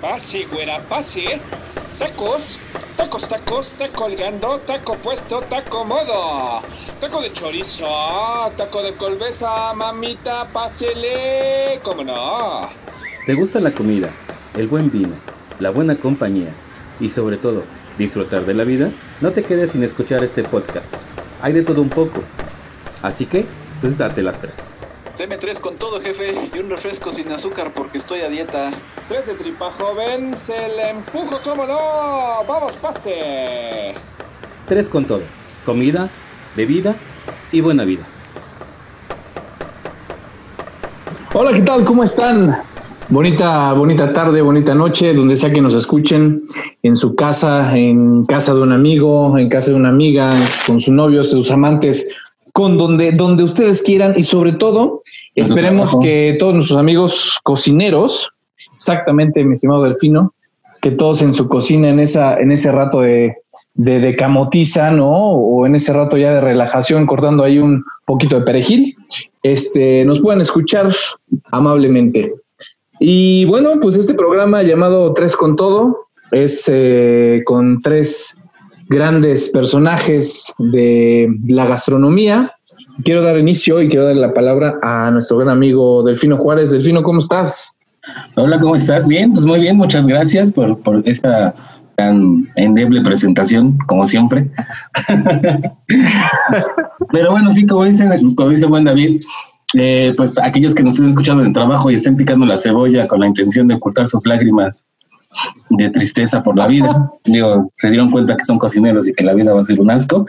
Pase, güera, pase. Tacos, tacos, tacos, taco colgando, taco puesto, taco modo. Taco de chorizo, taco de colbeza, mamita, pásele. ¿Cómo no? ¿Te gusta la comida, el buen vino, la buena compañía y sobre todo disfrutar de la vida? No te quedes sin escuchar este podcast. Hay de todo un poco. Así que, pues date las tres. Deme tres con todo, jefe, y un refresco sin azúcar porque estoy a dieta. Tres de tripa joven, se le empujo, ¿cómo no? ¡Vamos, pase! Tres con todo. Comida, bebida y buena vida. Hola, ¿qué tal? ¿Cómo están? Bonita, bonita tarde, bonita noche, donde sea que nos escuchen, en su casa, en casa de un amigo, en casa de una amiga, con sus novios, sus amantes, con donde, donde ustedes quieran y sobre todo esperemos que todos nuestros amigos cocineros, exactamente mi estimado Delfino, que todos en su cocina en esa en ese rato de, de, camotiza, ¿no? O en ese rato ya de relajación cortando ahí un poquito de perejil, este, nos puedan escuchar amablemente. Y bueno, pues este programa llamado Tres con Todo es eh, con tres grandes personajes de la gastronomía. Quiero dar inicio y quiero dar la palabra a nuestro gran amigo Delfino Juárez. Delfino, ¿cómo estás? Hola, ¿cómo estás? Bien, pues muy bien, muchas gracias por, por esta tan endeble presentación, como siempre. Pero bueno, sí, como dice, como dice buen David, eh, pues aquellos que nos estén escuchando en el trabajo y estén picando la cebolla con la intención de ocultar sus lágrimas de tristeza por la vida. Digo, se dieron cuenta que son cocineros y que la vida va a ser un asco.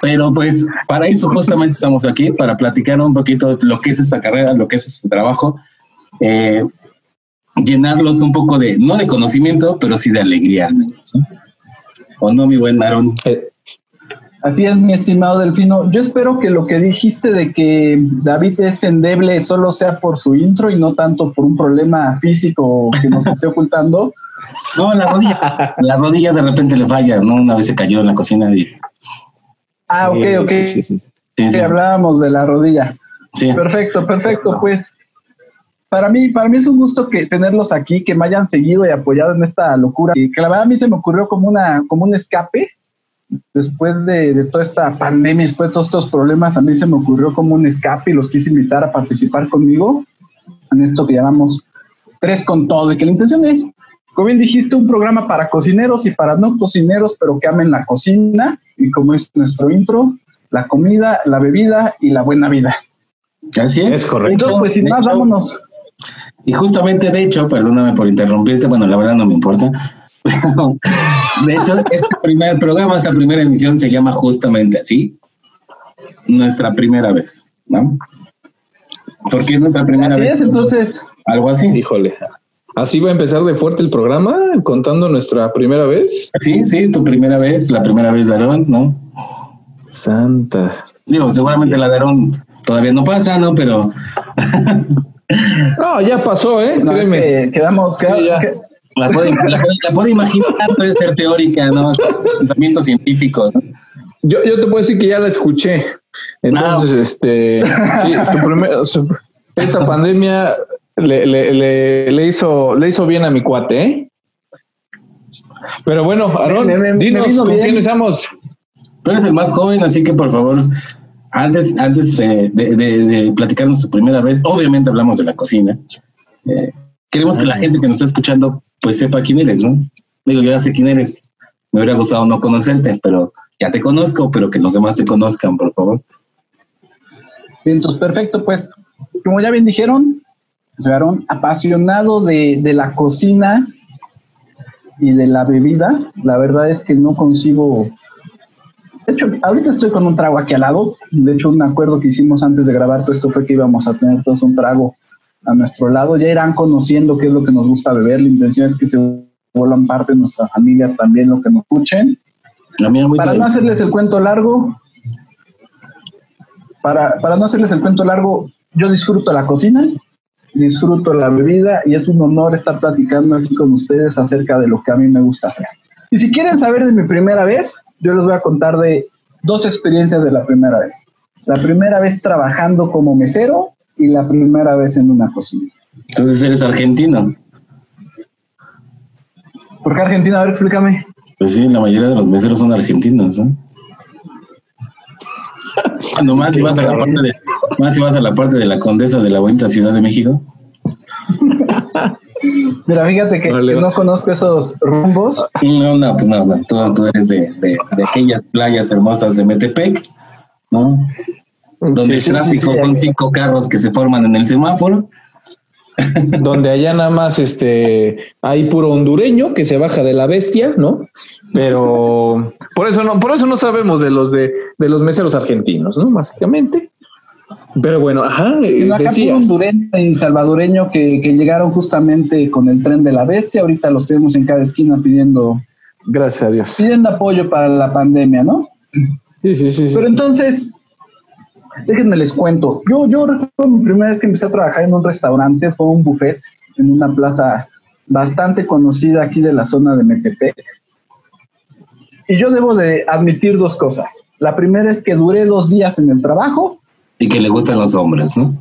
Pero pues para eso justamente estamos aquí, para platicar un poquito de lo que es esta carrera, lo que es este trabajo, eh, llenarlos un poco de, no de conocimiento, pero sí de alegría al menos. ¿O no, mi buen Aaron? Eh, Así es, mi estimado Delfino. Yo espero que lo que dijiste de que David es endeble solo sea por su intro y no tanto por un problema físico que nos esté ocultando. No, la rodilla, la rodilla de repente le falla, ¿no? Una vez se cayó en la cocina y... Ah, ok, ok. Sí, sí, sí. hablábamos de la rodilla. Sí. Perfecto, perfecto. Pues para mí, para mí es un gusto que tenerlos aquí, que me hayan seguido y apoyado en esta locura. Y que la verdad a mí se me ocurrió como una, como un escape después de, toda esta pandemia, después de todos estos problemas, a mí se me ocurrió como un escape y los quise invitar a participar conmigo en esto que llamamos Tres con Todo, y que la intención es, como bien dijiste, un programa para cocineros y para no cocineros, pero que amen la cocina, y como es nuestro intro, la comida, la bebida y la buena vida. Así es. Es correcto. Entonces, pues sin más, vámonos. Y justamente, de hecho, perdóname por interrumpirte, bueno, la verdad no me importa, de hecho, este primer programa, esta primera emisión se llama justamente así. Nuestra primera vez, ¿no? Porque es nuestra primera vez. entonces. Algo así. Híjole. Así va a empezar de fuerte el programa, contando nuestra primera vez. Sí, sí, tu primera vez, la primera vez de Aarón, ¿no? Santa. Digo, seguramente la de Aarón todavía no pasa, ¿no? Pero. no, ya pasó, ¿eh? quedamos, quedamos, la puedo, imaginar, puede ser teórica, ¿no? Pensamiento científico, ¿no? Yo, yo te puedo decir que ya la escuché. Entonces, este, sí, esta pandemia le, le, le, hizo, le hizo bien a mi cuate, ¿eh? Pero bueno, Aaron, dinos con quién estamos. Tú eres el más joven, así que por favor, antes, antes eh, de, de, de, platicarnos su primera vez, obviamente hablamos de la cocina. Eh, queremos que la gente que nos está escuchando pues sepa quién eres, ¿no? Digo, yo ya sé quién eres. Me hubiera gustado no conocerte, pero ya te conozco, pero que los demás te conozcan, por favor. Entonces, perfecto, pues, como ya bien dijeron, fueron apasionado de, de la cocina y de la bebida. La verdad es que no consigo de hecho, ahorita estoy con un trago aquí al lado. De hecho, un acuerdo que hicimos antes de grabar todo esto fue que íbamos a tener todos un trago a nuestro lado, ya irán conociendo qué es lo que nos gusta beber. La intención es que se vuelvan parte de nuestra familia también lo que nos escuchen. para no hacerles el cuento largo, para, para no hacerles el cuento largo, yo disfruto la cocina, disfruto la bebida y es un honor estar platicando aquí con ustedes acerca de lo que a mí me gusta hacer. Y si quieren saber de mi primera vez, yo les voy a contar de dos experiencias de la primera vez. La primera vez trabajando como mesero y la primera vez en una cocina. Entonces eres argentino. ¿Por qué Argentina? A ver, explícame. Pues sí, la mayoría de los meseros son argentinos, ¿no? más si vas a la parte de, más si vas a la parte de la condesa de la bonita Ciudad de México. Mira, fíjate que, no conozco esos rumbos. No, no, pues no, Tú, eres de, de, aquellas playas hermosas de Metepec, ¿no? Donde el tráfico son cinco carros que se forman en el semáforo. Donde allá nada más este hay puro hondureño que se baja de la bestia, ¿no? Pero por eso no, por eso no sabemos de los de, de los meseros argentinos, ¿no? Básicamente. Pero bueno, ajá, decías. hondureño y salvadoreño que, que, llegaron justamente con el tren de la bestia. Ahorita los tenemos en cada esquina pidiendo. Gracias a Dios. Pidiendo apoyo para la pandemia, ¿no? Sí, sí, sí. Pero entonces, déjenme les cuento. Yo, yo recuerdo mi primera vez que empecé a trabajar en un restaurante, fue un buffet en una plaza bastante conocida aquí de la zona de Metepec. Y yo debo de admitir dos cosas. La primera es que duré dos días en el trabajo y que le gustan los hombres, ¿no?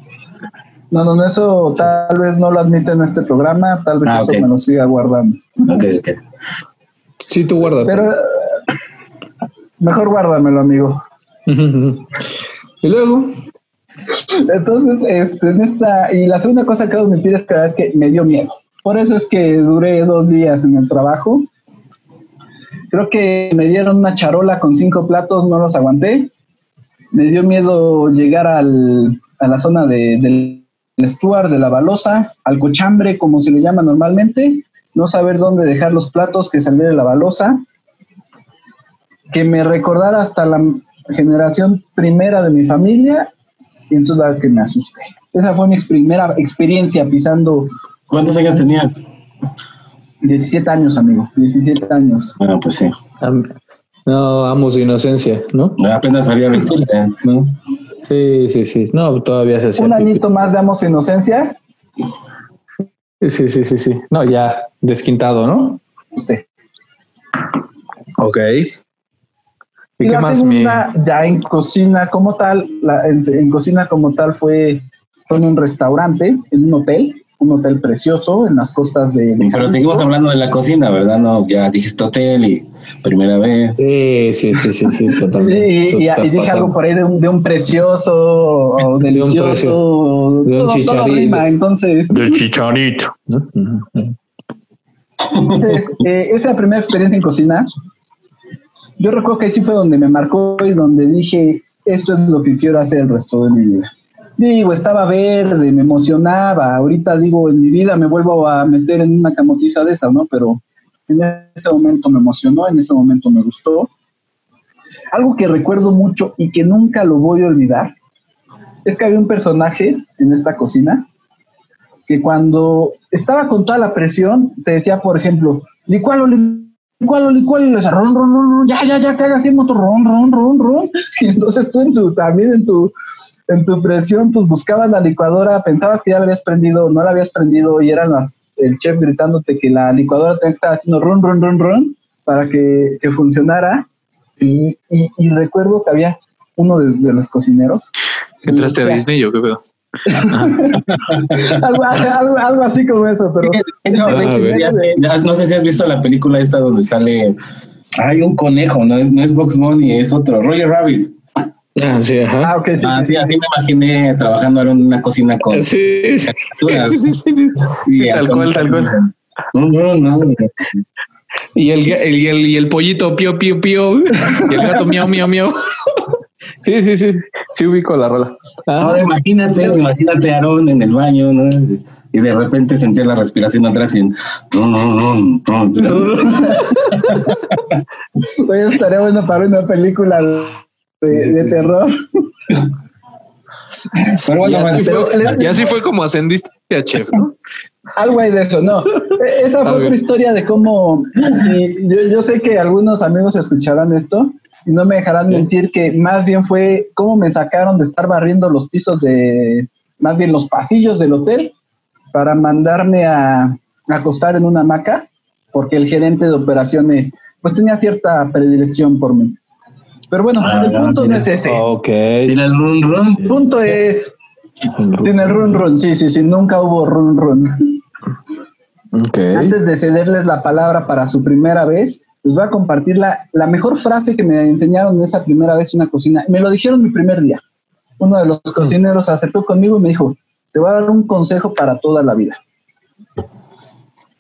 No, no, eso tal vez no lo admite en este programa, tal vez ah, eso me lo siga guardando. Ok, ok. Sí, tú guardas. Pero mejor guárdamelo, amigo. y luego. Entonces, este, en esta, y la segunda cosa que debo admitir es que la verdad es que me dio miedo. Por eso es que duré dos días en el trabajo. Creo que me dieron una charola con cinco platos, no los aguanté me dio miedo llegar al, a la zona de, del Stuart, de la balosa, al cochambre, como se le llama normalmente, no saber dónde dejar los platos que saliera de la balosa, que me recordara hasta la generación primera de mi familia, y entonces la vez que me asusté. Esa fue mi primera experiencia pisando. ¿Cuántos años tenías? 17 años, amigo, 17 años. Bueno, pues sí. No, amo su inocencia, ¿no? Apenas había vestirse, ¿no? Sí, sí, sí. No, todavía se hacía. ¿Un añito más de amo su inocencia? Sí, sí, sí, sí. No, ya desquintado, ¿no? Sí. Ok. ¿Y, qué la más segunda, ya en cocina como tal, la, en, cocina como tal fue, fue en un restaurante, en un hotel, un hotel precioso en las costas de... Pero seguimos hablando de la cocina, ¿verdad? No, ya dijiste hotel y primera vez. Sí, sí, sí, sí, sí totalmente. y, y, dije algo por ahí de un, de un precioso o delicioso. De un, chicharito. entonces... De chicharito. Entonces, eh, esa primera experiencia en cocina, yo recuerdo que sí fue donde me marcó y donde dije, esto es lo que quiero hacer el resto de mi vida. Digo, estaba verde, me emocionaba. Ahorita digo, en mi vida me vuelvo a meter en una camotiza de esas, ¿no? Pero en ese momento me emocionó, en ese momento me gustó. Algo que recuerdo mucho y que nunca lo voy a olvidar es que había un personaje en esta cocina que cuando estaba con toda la presión te decía, por ejemplo, licualo, licualo, licualo, y le ron, ron, ron, ya, ya, ya, que haga así motor, ron, ron, ron, ron. Y entonces tú en tu, también en tu, en tu presión, pues buscabas la licuadora, pensabas que ya la habías prendido, no la habías prendido y eran las, el chef gritándote que la licuadora tenía que estar haciendo run, run, run, run para que, funcionara. Y, y, recuerdo que había uno de, los cocineros. ¿Entraste a Disney o qué algo, algo, así como eso, pero. Ah, no sé si has visto la película esta donde sale. Hay un conejo, no es, no es Box Money, es otro, Roger Rabbit. Ah, sí, ajá. Ah, okay, sí, ah, sí, así me imaginé trabajando en una cocina con. Sí, sí, sí, sí, sí, sí. tal cual, tal cual. No, no, no. Y el, el, el, el pollito pío, pío, pío. Y el gato miau, miau, miau. Sí, sí, sí. Sí ubico la rola. Ah. Ahora imagínate, imagínate a Aarón en el baño, ¿no? Y de repente sentía la respiración atrás y... Oye, estaría bueno para una película de, terror. Pero bueno, y, así fue, como ascendiste a chef, ¿no? Algo hay de eso, no. E, esa fue otra historia de cómo. Yo, yo, sé que algunos amigos escucharán esto y no me dejarán mentir que más bien fue cómo me sacaron de estar barriendo los pisos de. Más bien los pasillos del hotel para mandarme a acostar en una hamaca porque el gerente de operaciones pues tenía cierta predilección por mí. Pero bueno, ah, el punto no, es ese. Ok. Sin el run run. El punto es. Sin el run run, sí, sí, sí, nunca hubo run run. Antes de cederles la palabra para su primera vez, les voy a compartir la, la mejor frase que me enseñaron en esa primera vez en una cocina. Me lo dijeron mi primer día. Uno de los cocineros aceptó conmigo y me dijo, te voy a dar un consejo para toda la vida.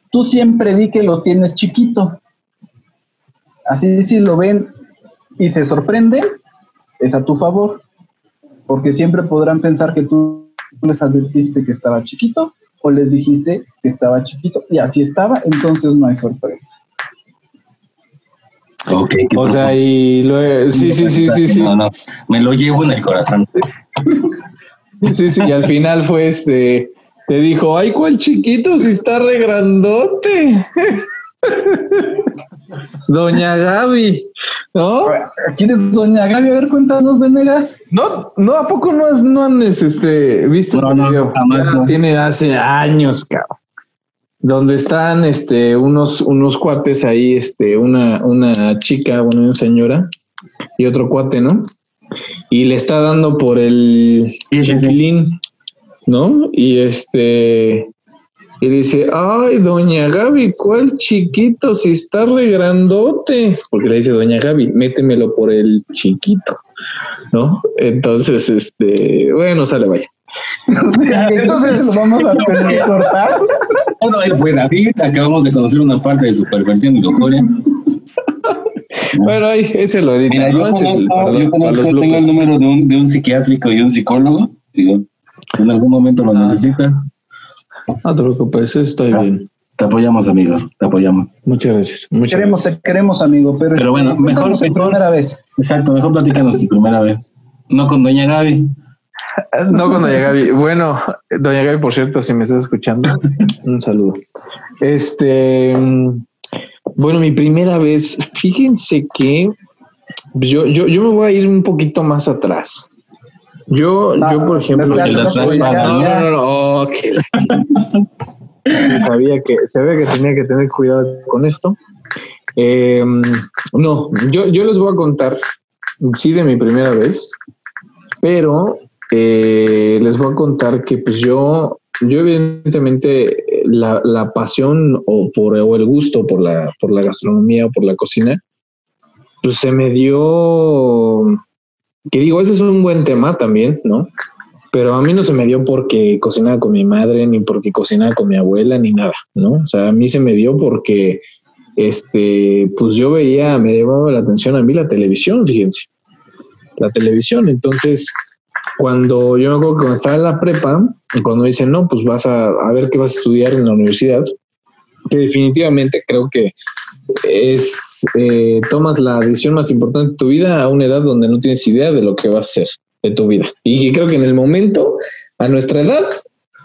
Tú siempre di que lo tienes chiquito. Así si lo ven y se sorprenden, es a tu favor, porque siempre podrán pensar que tú les advertiste que estaba chiquito o les dijiste que estaba chiquito y así estaba, entonces no hay sorpresa. Okay, o sea, y lo, sí, sí, sí, sí, sí. No, no, me lo llevo en el corazón. Sí, sí, y al final fue este, te dijo, ay, cuál chiquito, si está re grandote. Doña Gaby, ¿no? ¿Quién es Doña Gaby? A ver, cuéntanos, Venegas. No, no, ¿a poco no, has, no han este, visto no, no, video? Jamás no. Tiene hace años, cabrón. Donde están este, unos, unos cuates ahí, este, una, una chica, bueno, una señora y otro cuate, ¿no? Y le está dando por el sí, ¿no? Y este y dice, ay, doña Gaby, ¿cuál chiquito? Si está re grandote. Porque le dice, doña Gaby, métemelo por el chiquito, ¿no? Entonces, este, bueno, sale, vaya. Entonces, vamos a tener cortar. Bueno, él fue David, acabamos de conocer una parte de su perversión y lujuria. Bueno, ahí, ese lo edita. Mira, yo conozco, yo conozco tengo el número de un, de un psiquiátrico y un psicólogo. Digo, si en algún momento lo necesitas, no te preocupes, estoy bien. Te apoyamos, amigo, te apoyamos. Muchas gracias. Muchas queremos, gracias. Te queremos, amigo, pero, pero bueno, mejor, mejor primera vez. Exacto, mejor platícanos tu primera vez. No con Doña Gaby. No con Doña Gaby. Bueno, Doña Gaby, por cierto, si me estás escuchando, un saludo. Este, bueno, mi primera vez, fíjense que yo, yo, yo me voy a ir un poquito más atrás. Yo, yo por ejemplo, no, no, no, sabía que, sabía que tenía que tener cuidado con esto. Eh, no, yo, yo les voy a contar, sí, de mi primera vez, pero eh, les voy a contar que pues yo, yo evidentemente la, la pasión o, por, o el gusto por la, por la gastronomía o por la cocina, pues se me dio que digo, ese es un buen tema también, ¿no? Pero a mí no se me dio porque cocinaba con mi madre, ni porque cocinaba con mi abuela, ni nada, ¿no? O sea, a mí se me dio porque, este, pues yo veía, me llevaba la atención a mí la televisión, fíjense, la televisión. Entonces, cuando yo me acuerdo que cuando estaba en la prepa, y cuando dicen, no, pues vas a, a ver qué vas a estudiar en la universidad, que definitivamente creo que es eh, tomas la decisión más importante de tu vida a una edad donde no tienes idea de lo que va a ser de tu vida. Y creo que en el momento, a nuestra edad,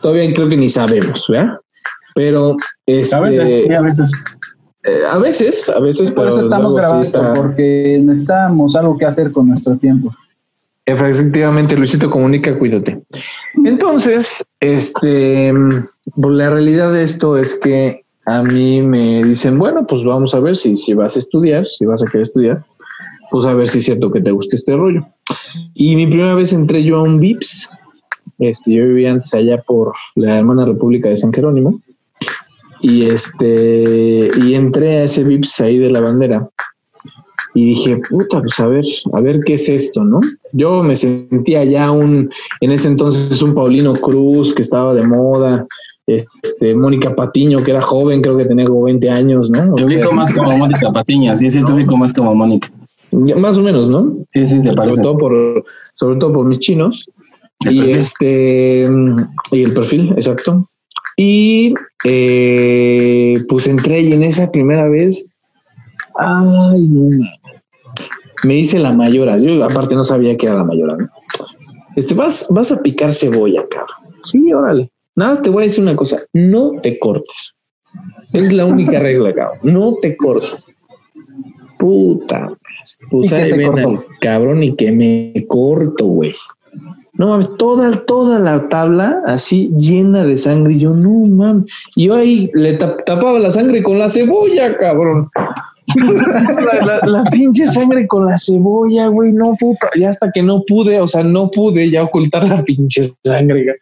todavía creo que ni sabemos, ¿verdad? Pero este, a veces, a veces. Eh, a veces, a veces, por eso estamos grabando, porque necesitamos algo que hacer con nuestro tiempo. Efectivamente, Luisito comunica, cuídate. Entonces, este, pues, la realidad de esto es que a mí me dicen, bueno, pues vamos a ver si, si vas a estudiar, si vas a querer estudiar, pues a ver si es cierto que te gusta este rollo. Y mi primera vez entré yo a un VIPS. Este, yo vivía antes allá por la hermana República de San Jerónimo. Y este, y entré a ese VIPS ahí de la bandera. Y dije, puta, pues a ver, a ver qué es esto, ¿no? Yo me sentía ya un, en ese entonces un Paulino Cruz que estaba de moda, este, Mónica Patiño, que era joven, creo que tenía como 20 años, ¿no? Te ubico más como Mónica Patiño, sí, sí, te ubico más como Mónica. Más o menos, ¿no? Sí, sí, te parece. Sobre todo por, sobre todo por mis chinos. y este, y el perfil, exacto. Y eh, pues entré y en esa primera vez, ay, me dice la mayora, yo aparte no sabía que era la mayora, ¿no? Este, vas, vas a picar cebolla, cabrón. Sí, órale. Nada más te voy a decir una cosa, no te cortes. Es la única regla, cabrón. No te cortes. Puta. Pues ahí ven cabrón y que me corto, güey. No toda, toda la tabla así llena de sangre. Y yo, no mames. Y yo ahí le tapaba la sangre con la cebolla, cabrón. La, la, pinche sangre con la cebolla, güey, no puta. Y hasta que no pude, o sea, no pude ya ocultar la pinche sangre.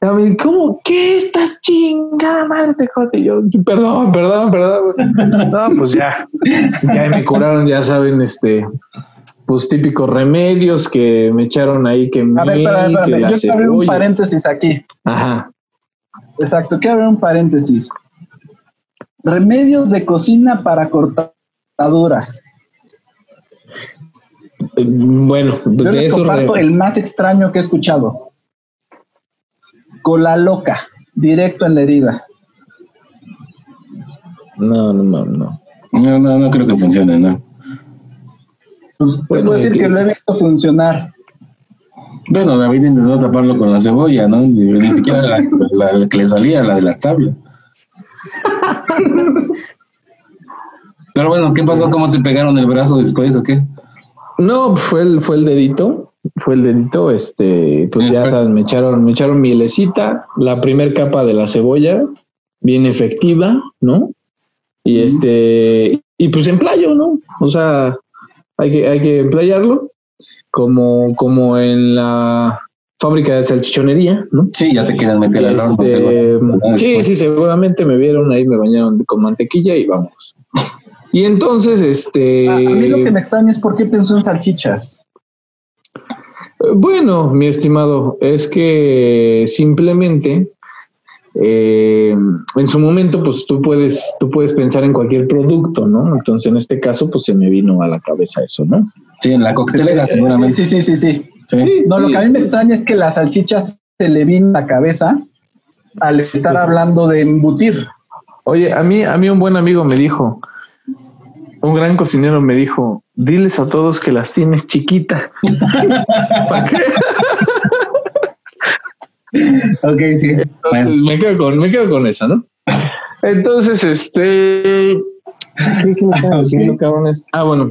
A mí, ¿cómo? ¿Qué estás chingada madre te yo, perdón, perdón, perdón. No, pues ya, ya me curaron, ya saben, este, pues típicos remedios que me echaron ahí que A ver, espera, Yo quiero abrir un paréntesis aquí. Ajá. Exacto, quiero abrir un paréntesis. Remedios de cocina para cortaduras. Eh, bueno, Yo de eso el más extraño que he escuchado. Cola loca, directo en la herida. No, no, no, no. No, no, no creo que funcione, ¿no? Pues puedo decir que... lo he visto funcionar. Bueno, David intentó taparlo con la cebolla, ¿no? Ni, siquiera la, que le salía, la de la tabla. Pero bueno, ¿qué pasó? ¿Cómo te pegaron el brazo después o qué? No, fue el, fue el dedito, fue el dedito, este, pues ya sabes, me echaron, me echaron mielecita, la primer capa de la cebolla, bien efectiva, ¿no? Y este, y pues en playo, ¿no? O sea, hay que, hay que emplayarlo, como, como en la fábrica de salchichonería, ¿no? Sí, ya te quieren meter al horno. Este, sí, sí, seguramente me vieron ahí, me bañaron con mantequilla y vamos. Y entonces, este. A, mí lo que me extraña es por qué pensó en salchichas. Bueno, mi estimado, es que simplemente eh, en su momento, pues tú puedes, tú puedes pensar en cualquier producto, ¿no? Entonces, en este caso, pues se me vino a la cabeza eso, ¿no? Sí, en la coctelera, seguramente. Sí, sí, sí, sí. No, lo que a mí me extraña es que las salchichas se le vino la cabeza al estar pues hablando de embutir. Oye, a mí, a mí un buen amigo me dijo, un gran cocinero me dijo, diles a todos que las tienes chiquita. ¿Para qué? ok, sí. me, quedo con, me quedo con esa, ¿no? Entonces, este. ¿Qué, qué cabrones? Ah, bueno.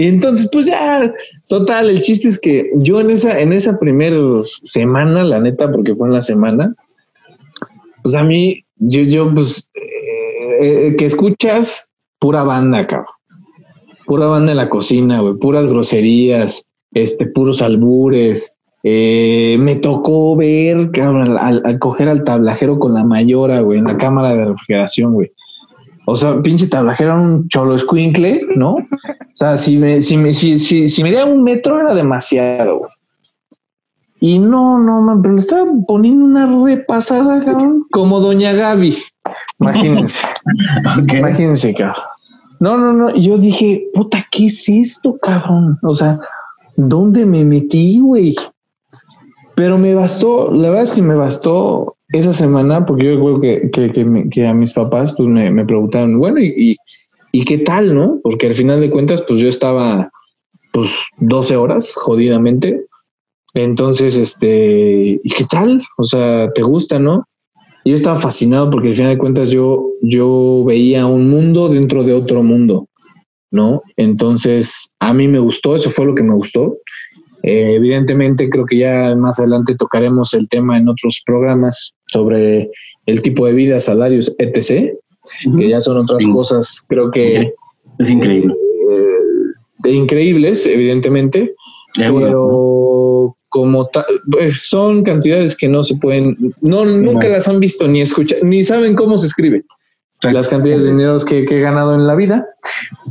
Entonces, pues ya, total, el chiste es que yo en esa, en esa primera semana, la neta, porque fue en la semana, pues a mí, yo, yo, pues, eh, eh, que escuchas pura banda, cabrón. Pura banda en la cocina, güey, puras groserías, este, puros albures, eh, me tocó ver, cabrón, al, coger al tablajero con la mayora, güey, en la cámara de refrigeración, güey. O sea, pinche tablajero era un cholo escuincle, ¿no? O sea, si me, si me, si, si, si me un metro era demasiado, güey. Y no, no, man, pero le estaba poniendo una repasada, cabrón, como Doña Gaby. Imagínense. Imagínense, cabrón. No, no, no. Yo dije, puta, ¿qué es esto, cabrón? O sea, ¿dónde me metí, güey? Pero me bastó, la verdad es que me bastó esa semana, porque yo creo que, que, que, a mis papás pues me, me preguntaron, bueno, y, y, qué tal, no? Porque al final de cuentas, pues yo estaba pues 12 horas jodidamente. Entonces, este, ¿y qué tal? O sea, ¿te gusta, no? yo estaba fascinado porque al final de cuentas yo, yo veía un mundo dentro de otro mundo, ¿no? Entonces, a mí me gustó, eso fue lo que me gustó. Eh, evidentemente, creo que ya más adelante tocaremos el tema en otros programas sobre el tipo de vida, salarios, etc., que ya son otras cosas, creo que... Es increíble. Eh, de increíbles, evidentemente, pero como pues, son cantidades que no se pueden, no, nunca las han visto ni escuchado, ni saben cómo se escribe. las cantidades de dinero que, que, he ganado en la vida,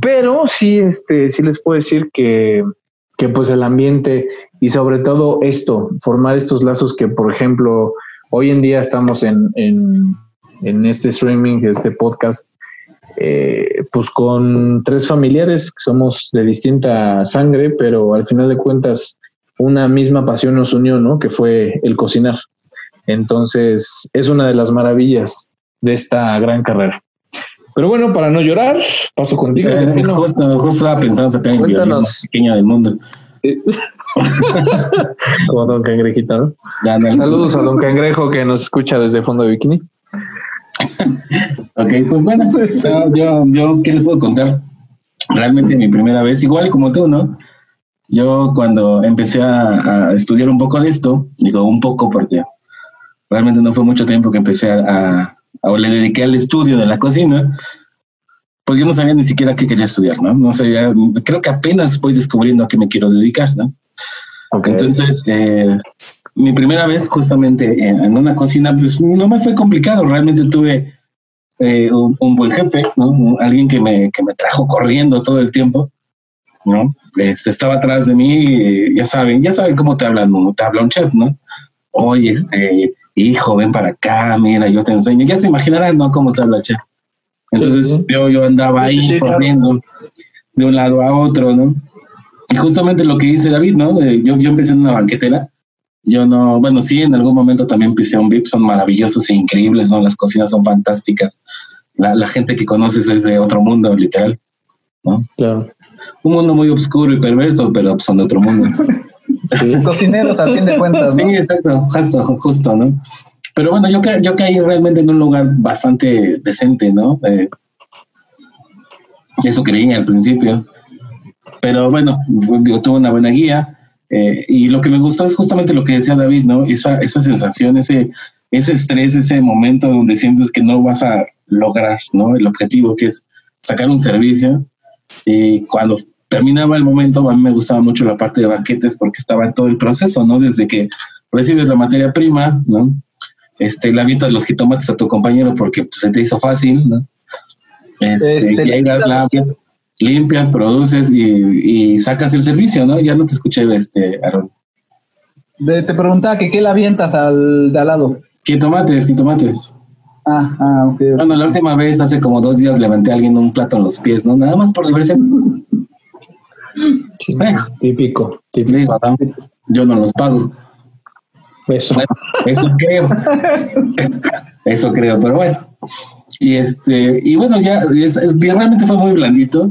pero sí, este, sí les puedo decir que que pues el ambiente y sobre todo esto, formar estos lazos que, por ejemplo, hoy en día estamos en, en, este streaming, este podcast, eh, pues con tres familiares que somos de distinta sangre, pero al final de cuentas una misma pasión nos unió, ¿no? Que fue el cocinar. Entonces es una de las maravillas de esta gran carrera. Pero bueno, para no llorar, paso contigo. Eh, justo, justo, estaba pensando sacar el violín más pequeño del mundo. Como Don Cangrejito, ¿no? Saludos a Don Cangrejo que nos escucha desde fondo de bikini. Ok, pues bueno, yo, yo, ¿qué les puedo contar? Realmente mi primera vez, igual como tú, ¿no? Yo cuando empecé a, estudiar un poco de esto, digo un poco porque realmente no fue mucho tiempo que empecé a o le dediqué al estudio de la cocina, pues yo no sabía ni siquiera qué quería estudiar, ¿no? No sabía, creo que apenas voy descubriendo a qué me quiero dedicar, ¿no? Entonces, eh, mi primera vez justamente en, una cocina, pues no me fue complicado, realmente tuve eh, un, buen jefe, ¿no? Alguien que me, que me trajo corriendo todo el tiempo, ¿no? Este, estaba atrás de mí, ya saben, ya saben cómo te hablan, te habla un chef, ¿no? Oye, este, hijo, ven para acá, mira, yo te enseño. Ya se imaginarán, ¿no? Cómo te habla el chef. Entonces Yo, yo andaba ahí corriendo de un lado a otro, ¿no? Y justamente lo que dice David, ¿no? yo, yo empecé en una banquetera. Yo no, bueno, sí, en algún momento también pisé un VIP, son maravillosos e increíbles, ¿no? Las cocinas son fantásticas. La, la gente que conoces es de otro mundo, literal, ¿no? Claro. Un mundo muy oscuro y perverso, pero son de otro mundo. Cocineros, al fin de cuentas. ¿no? Sí, exacto, justo, justo, ¿no? Pero bueno, yo, yo caí realmente en un lugar bastante decente, ¿no? Eh, eso creí al principio. Pero bueno, yo tuve una buena guía. Eh, y lo que me gustó es justamente lo que decía David, ¿no? Esa, esa sensación, ese, ese estrés, ese momento donde sientes que no vas a lograr, ¿no? El objetivo que es sacar un servicio. Y cuando terminaba el momento, a mí me gustaba mucho la parte de banquetes porque estaba en todo el proceso, ¿no? Desde que recibes la materia prima, ¿no? Este, le avientas los jitomates a tu compañero porque pues, se te hizo fácil, ¿no? Este, este, y ahí las limpias, limpias, produces y, sacas el servicio, ¿no? Ya no te escuché, este, Aaron. te preguntaba que qué le avientas al de al lado. Jitomates, jitomates. Ah, ah, ok. Bueno, la última vez, hace como dos días, levanté a alguien un plato en los pies, ¿no? Nada más por diversión. típico, típico. yo no los pago. Eso. eso creo. eso creo, pero bueno. Y este, y bueno, ya realmente fue muy blandito.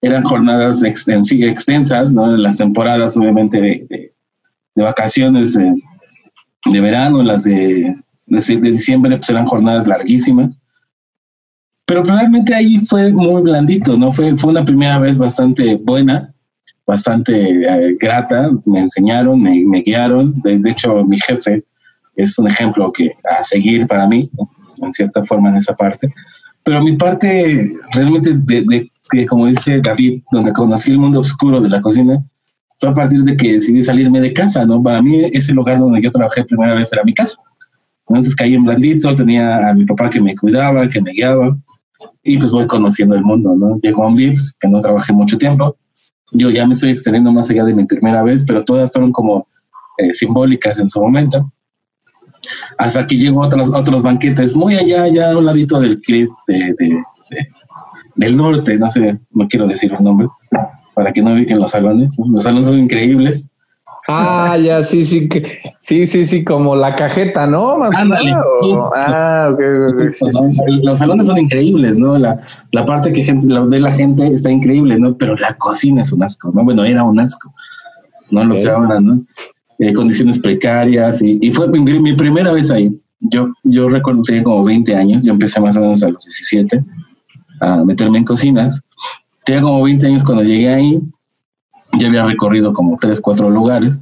Eran jornadas extensas, ¿no? Las temporadas, obviamente, de, vacaciones de, verano, las de, diciembre, pues eran jornadas larguísimas. Pero realmente ahí fue muy blandito, ¿no? Fue, fue una primera vez bastante buena, bastante eh, grata, me enseñaron, me, guiaron, de, hecho mi jefe es un ejemplo que a seguir para mí, en cierta forma en esa parte, pero mi parte realmente de, que como dice David, donde conocí el mundo oscuro de la cocina, fue a partir de que decidí salirme de casa, ¿no? Para mí ese lugar donde yo trabajé primera vez era mi casa. Entonces caí en blandito, tenía a mi papá que me cuidaba, que me guiaba, y pues voy conociendo el mundo, ¿no? Llegó a un VIPS, que no trabajé mucho tiempo, yo ya me estoy extendiendo más allá de mi primera vez, pero todas fueron como eh, simbólicas en su momento. Hasta que llegó otros, otros banquetes muy allá, allá a un ladito del clip de, del norte, no sé, no quiero decir el nombre, para que no ubiquen los salones. Los salones son increíbles. Ah, ya, sí, sí, sí, sí, sí, como la cajeta, ¿no? Más Ándale, Ah, ok, Los salones son increíbles, ¿no? La, la parte que gente, la, de la gente está increíble, ¿no? Pero la cocina es un asco, ¿no? Bueno, era un asco, no lo sé ahora, ¿no? Eh, condiciones precarias y, y fue mi, mi, primera vez ahí. Yo, yo recuerdo tenía como 20 años, yo empecé más o menos a los 17 a meterme en cocinas. Tenía como 20 años cuando llegué ahí ya había recorrido como tres, cuatro lugares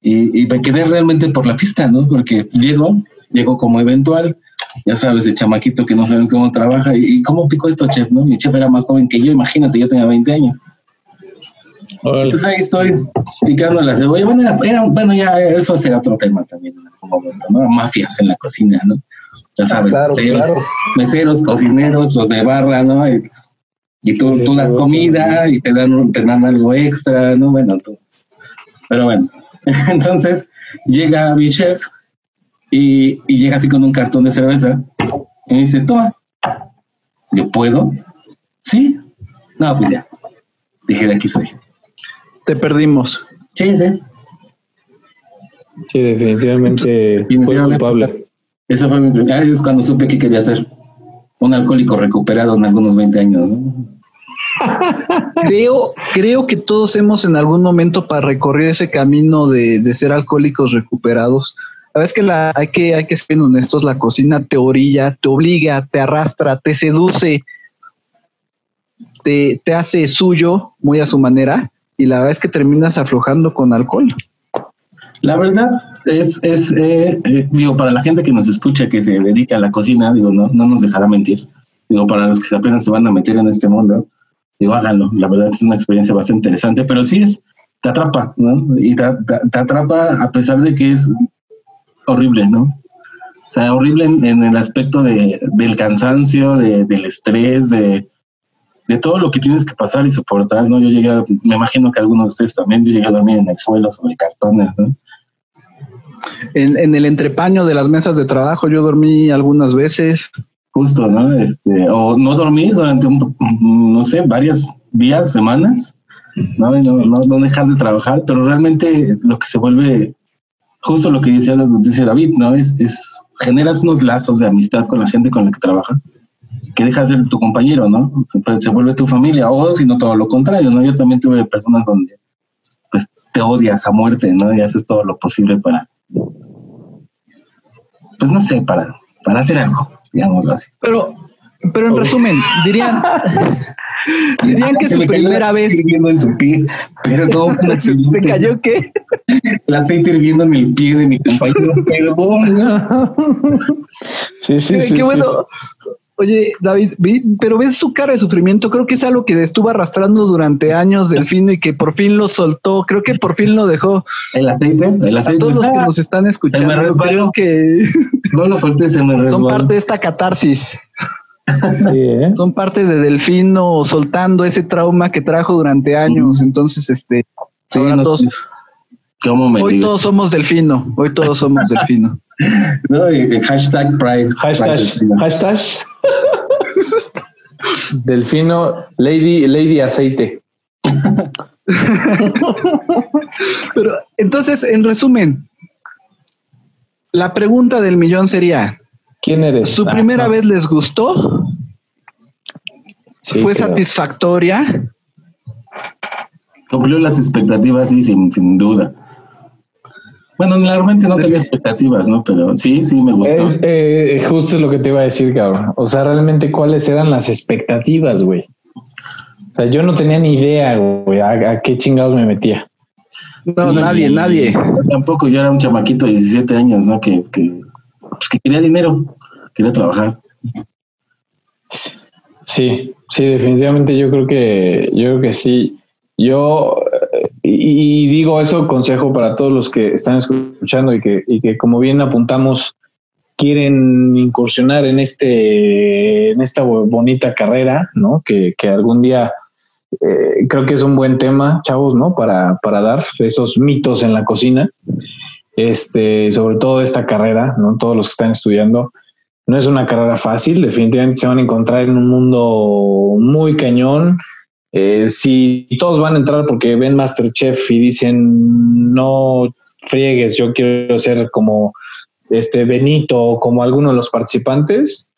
y, me quedé realmente por la pista, ¿no? Porque llego, llego como eventual, ya sabes, el chamaquito que no sabe cómo trabaja y, cómo pico esto, chef, ¿no? Mi chef era más joven que yo, imagínate, yo tenía 20 años. Entonces ahí estoy picando la cebolla. Bueno, era, bueno, ya eso será otro tema también en algún momento, ¿no? Mafias en la cocina, ¿no? Ya sabes, ah, meseros, meseros, cocineros, los de barra, ¿no? Y tú, tú das comida y te dan, te dan algo extra, ¿no? Bueno, tú. Pero bueno, entonces llega mi chef y, y, llega así con un cartón de cerveza y me dice, toma. ¿Yo puedo? ¿Sí? No, pues ya. Dije, de aquí soy. Te perdimos. Sí, sí. Sí, definitivamente, fue culpable. Esa fue mi primera. Es cuando supe qué quería hacer. Un alcohólico recuperado en algunos 20 años. ¿no? creo, creo que todos hemos en algún momento para recorrer ese camino de, ser alcohólicos recuperados. La verdad es que la, hay que, hay que ser honestos, la cocina te orilla, te obliga, te arrastra, te seduce, te, te hace suyo muy a su manera, y la verdad es que terminas aflojando con alcohol. La verdad es, es eh, eh, digo, para la gente que nos escucha, que se dedica a la cocina, digo, no, no nos dejará mentir. Digo, para los que apenas se van a meter en este mundo, digo, háganlo. La verdad es una experiencia bastante interesante, pero sí es, te atrapa, ¿no? Y te, atrapa a pesar de que es horrible, ¿no? O sea, horrible en, el aspecto de, del cansancio, de, del estrés, de, de todo lo que tienes que pasar y soportar, ¿no? Yo llegué, me imagino que algunos de ustedes también, yo llegué a dormir en el suelo sobre cartones, ¿no? En, en el entrepaño de las mesas de trabajo yo dormí algunas veces. Justo, ¿no? Este, o no dormí durante, un, no sé, varios días, semanas, ¿no? No, no, dejar de trabajar, pero realmente lo que se vuelve, justo lo que decía, dice David, ¿no? Es, es, generas unos lazos de amistad con la gente con la que trabajas que deja de ser tu compañero, ¿no? Se, vuelve tu familia, o si no todo lo contrario, ¿no? Yo también tuve personas donde pues te odias a muerte, ¿no? Y haces todo lo posible para, pues no sé, para, para hacer algo, digámoslo así. Pero, pero en resumen, dirían, dirían que su primera vez. Hirviendo en su pie, pero no, un accidente. ¿Te cayó qué? El aceite hirviendo en el pie de mi compañero, perdón. Sí, sí, sí. Qué bueno. Oye, David, pero ves su cara de sufrimiento, creo que es algo que estuvo arrastrando durante años Delfino y que por fin lo soltó, creo que por fin lo dejó. El aceite, el aceite. A todos los que nos están escuchando, se me creo que no lo solté, se me resbaló. Son parte de esta catarsis. Sí, ¿eh? Son parte de Delfino soltando ese trauma que trajo durante años. Entonces, este, sí, todos, hoy todos somos Delfino, hoy todos somos Delfino. no, hashtag Pride. Hashtag, hashtag Delfino, Lady, Lady Aceite. Pero entonces, en resumen, la pregunta del millón sería: ¿Quién eres? ¿Su primera vez les gustó? ¿Fue satisfactoria? Cumplió las expectativas, sí, sin, sin duda. Bueno, realmente no tenía expectativas, ¿no? Pero sí, sí me gustó. Es eh, justo lo que te iba a decir, cabrón. O sea, realmente cuáles eran las expectativas, güey. O sea, yo no tenía ni idea, güey, a, qué chingados me metía. No, nadie, nadie. tampoco, yo era un chamaquito de 17 años, ¿no? Que, que, pues, que quería dinero, quería trabajar. Sí, sí, definitivamente yo creo que, yo creo que sí. Yo y, digo eso consejo para todos los que están escuchando y que, que como bien apuntamos, quieren incursionar en este en esta bonita carrera, ¿no? Que, que algún día eh, creo que es un buen tema, chavos, ¿no? Para, para dar esos mitos en la cocina. Este, sobre todo esta carrera, ¿no? Todos los que están estudiando. No es una carrera fácil, definitivamente se van a encontrar en un mundo muy cañón, eh, si todos van a entrar porque ven Masterchef y dicen no friegues, yo quiero ser como este Benito o como alguno de los participantes,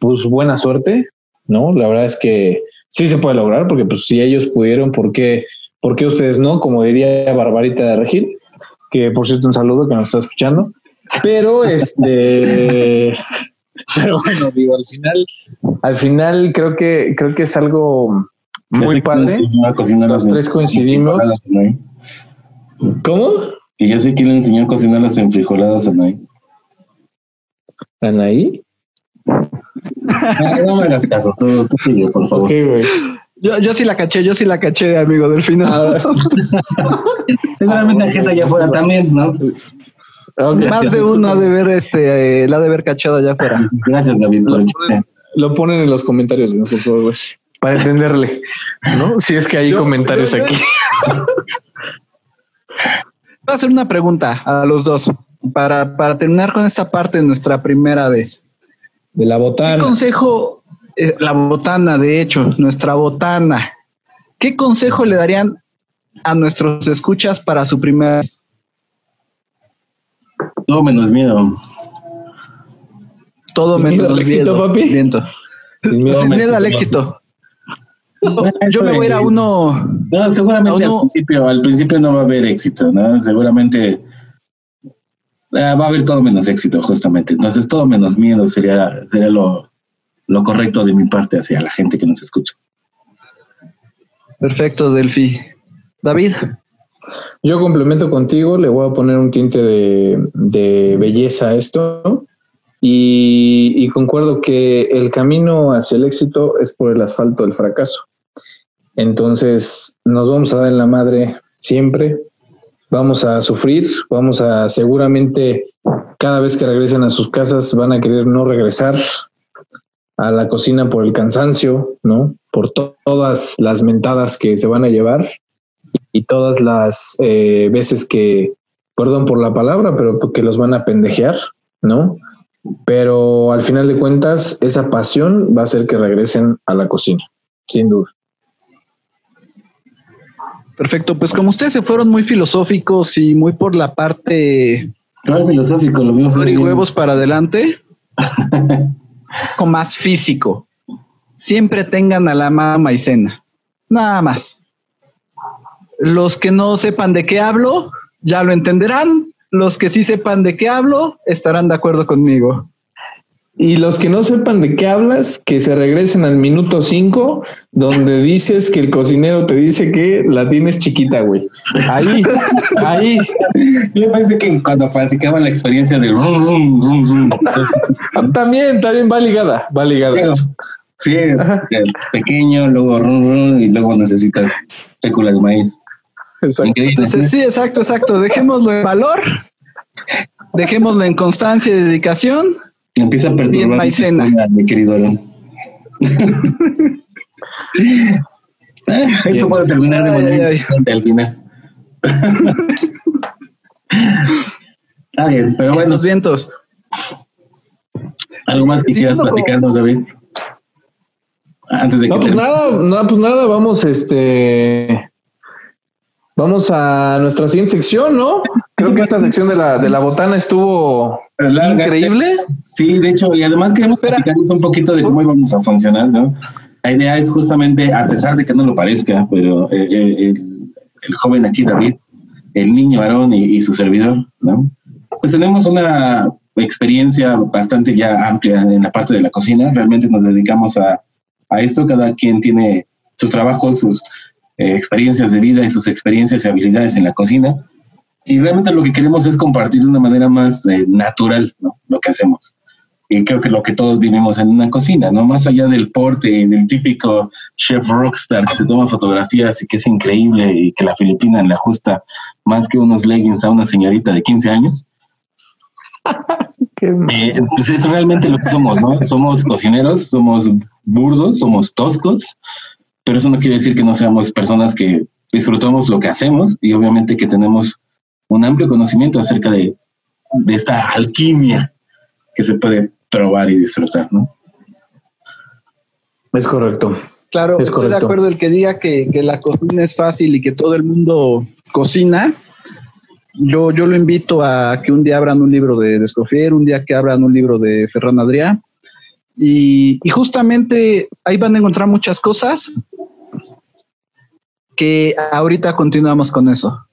pues buena suerte, ¿no? La verdad es que sí se puede lograr porque pues si ellos pudieron, ¿por qué, ¿por qué ustedes no? Como diría Barbarita de Regil, que por cierto un saludo que nos está escuchando. Pero este pero bueno, digo, al final, al final creo que creo que es algo muy padre. Los tres coincidimos. ¿Cómo? Y ya sé quién le enseñó a cocinar las enfrijoladas a Anaí. ¿Anaí? no, me hagas caso, tú, tú sigue, por favor. Yo, yo sí la caché, yo sí la caché, amigo del final. Seguramente hay gente allá afuera también, ¿no? Más de uno ha de ver este, la de ver cachado allá afuera. Gracias, David, lo, ponen, lo ponen en los comentarios, por favor para entenderle, ¿no? Si es que hay comentarios aquí. Voy a hacer una pregunta a los dos para, para terminar con esta parte de nuestra primera vez. De la botana. ¿Qué consejo, eh, la botana, de hecho, nuestra botana, qué consejo le darían a nuestros escuchas para su primera vez? Todo menos miedo. Todo menos miedo. éxito, papi. Sin miedo al éxito yo me voy a ir a uno. No, seguramente al principio, al principio no va a haber éxito, ¿no? Seguramente ah, va a haber todo menos éxito, justamente. Entonces, todo menos miedo sería, sería lo, lo correcto de mi parte hacia la gente que nos escucha. Perfecto, Delphi. David. Yo complemento contigo, le voy a poner un tinte de, de belleza a esto. Y, y, concuerdo que el camino hacia el éxito es por el asfalto del fracaso. Entonces nos vamos a dar en la madre siempre. Vamos a sufrir, vamos a seguramente cada vez que regresen a sus casas van a querer no regresar a la cocina por el cansancio, ¿no? Por todas las mentadas que se van a llevar y todas las eh, veces que, perdón por la palabra, pero que los van a pendejear, ¿no? Pero al final de cuentas, esa pasión va a hacer que regresen a la cocina, sin duda. Perfecto, pues como ustedes se fueron muy filosóficos y muy por la parte... No filosófico, lo mío fue... Y huevos para adelante. con más físico. Siempre tengan a la mamá maicena. Nada más. Los que no sepan de qué hablo, ya lo entenderán. Los que sí sepan de qué hablo, estarán de acuerdo conmigo. Y los que no sepan de qué hablas, que se regresen al minuto 5, donde dices que el cocinero te dice que la tienes chiquita, güey. Ahí, ahí. Yo pensé que cuando practicaban la experiencia del también, también va ligada, va ligada. sí, pequeño, luego rum, y luego necesitas fécula de maíz. Exacto. Entonces, sí, exacto, exacto. Dejémoslo en valor, dejémoslo en constancia y dedicación Empieza a perturbar mi querido Aaron. Eso puede terminar de manera interesante al final. Está bien, pero bueno. Los vientos. ¿Algo más que quieras platicarnos, David? Antes de que no, pues nada, no, pues nada, vamos, este, Vamos a nuestra siguiente sección, ¿no? Creo que esta sección de la, de la botana estuvo increíble. Sí, de hecho, y además queremos platicarles un poquito de cómo íbamos a funcionar, ¿no? La idea es justamente, a pesar de que no lo parezca, pero eh, eh, el, joven aquí, David, el niño Aarón y, su servidor, ¿no? Pues tenemos una experiencia bastante ya amplia en la parte de la cocina. Realmente nos dedicamos a, a esto. Cada quien tiene sus trabajos, sus eh, experiencias de vida y sus experiencias y habilidades en la cocina. Y realmente lo que queremos es compartir de una manera más eh, natural lo que hacemos. Y creo que lo que todos vivimos en una cocina, ¿no? Más allá del porte y del típico chef rockstar que se toma fotografías y que es increíble y que la filipina le ajusta más que unos leggings a una señorita de 15 años. Eh, pues es realmente lo que somos, ¿no? Somos cocineros, somos burdos, somos toscos, pero eso no quiere decir que no seamos personas que disfrutamos lo que hacemos y obviamente que tenemos un amplio conocimiento acerca de, esta alquimia que se puede probar y disfrutar, ¿no? Es correcto. Claro, estoy de acuerdo el que diga que, la cocina es fácil y que todo el mundo cocina. Yo, yo lo invito a que un día abran un libro de, Escofier, un día que abran un libro de Ferran Adrià. Y, y, justamente ahí van a encontrar muchas cosas que ahorita continuamos con eso.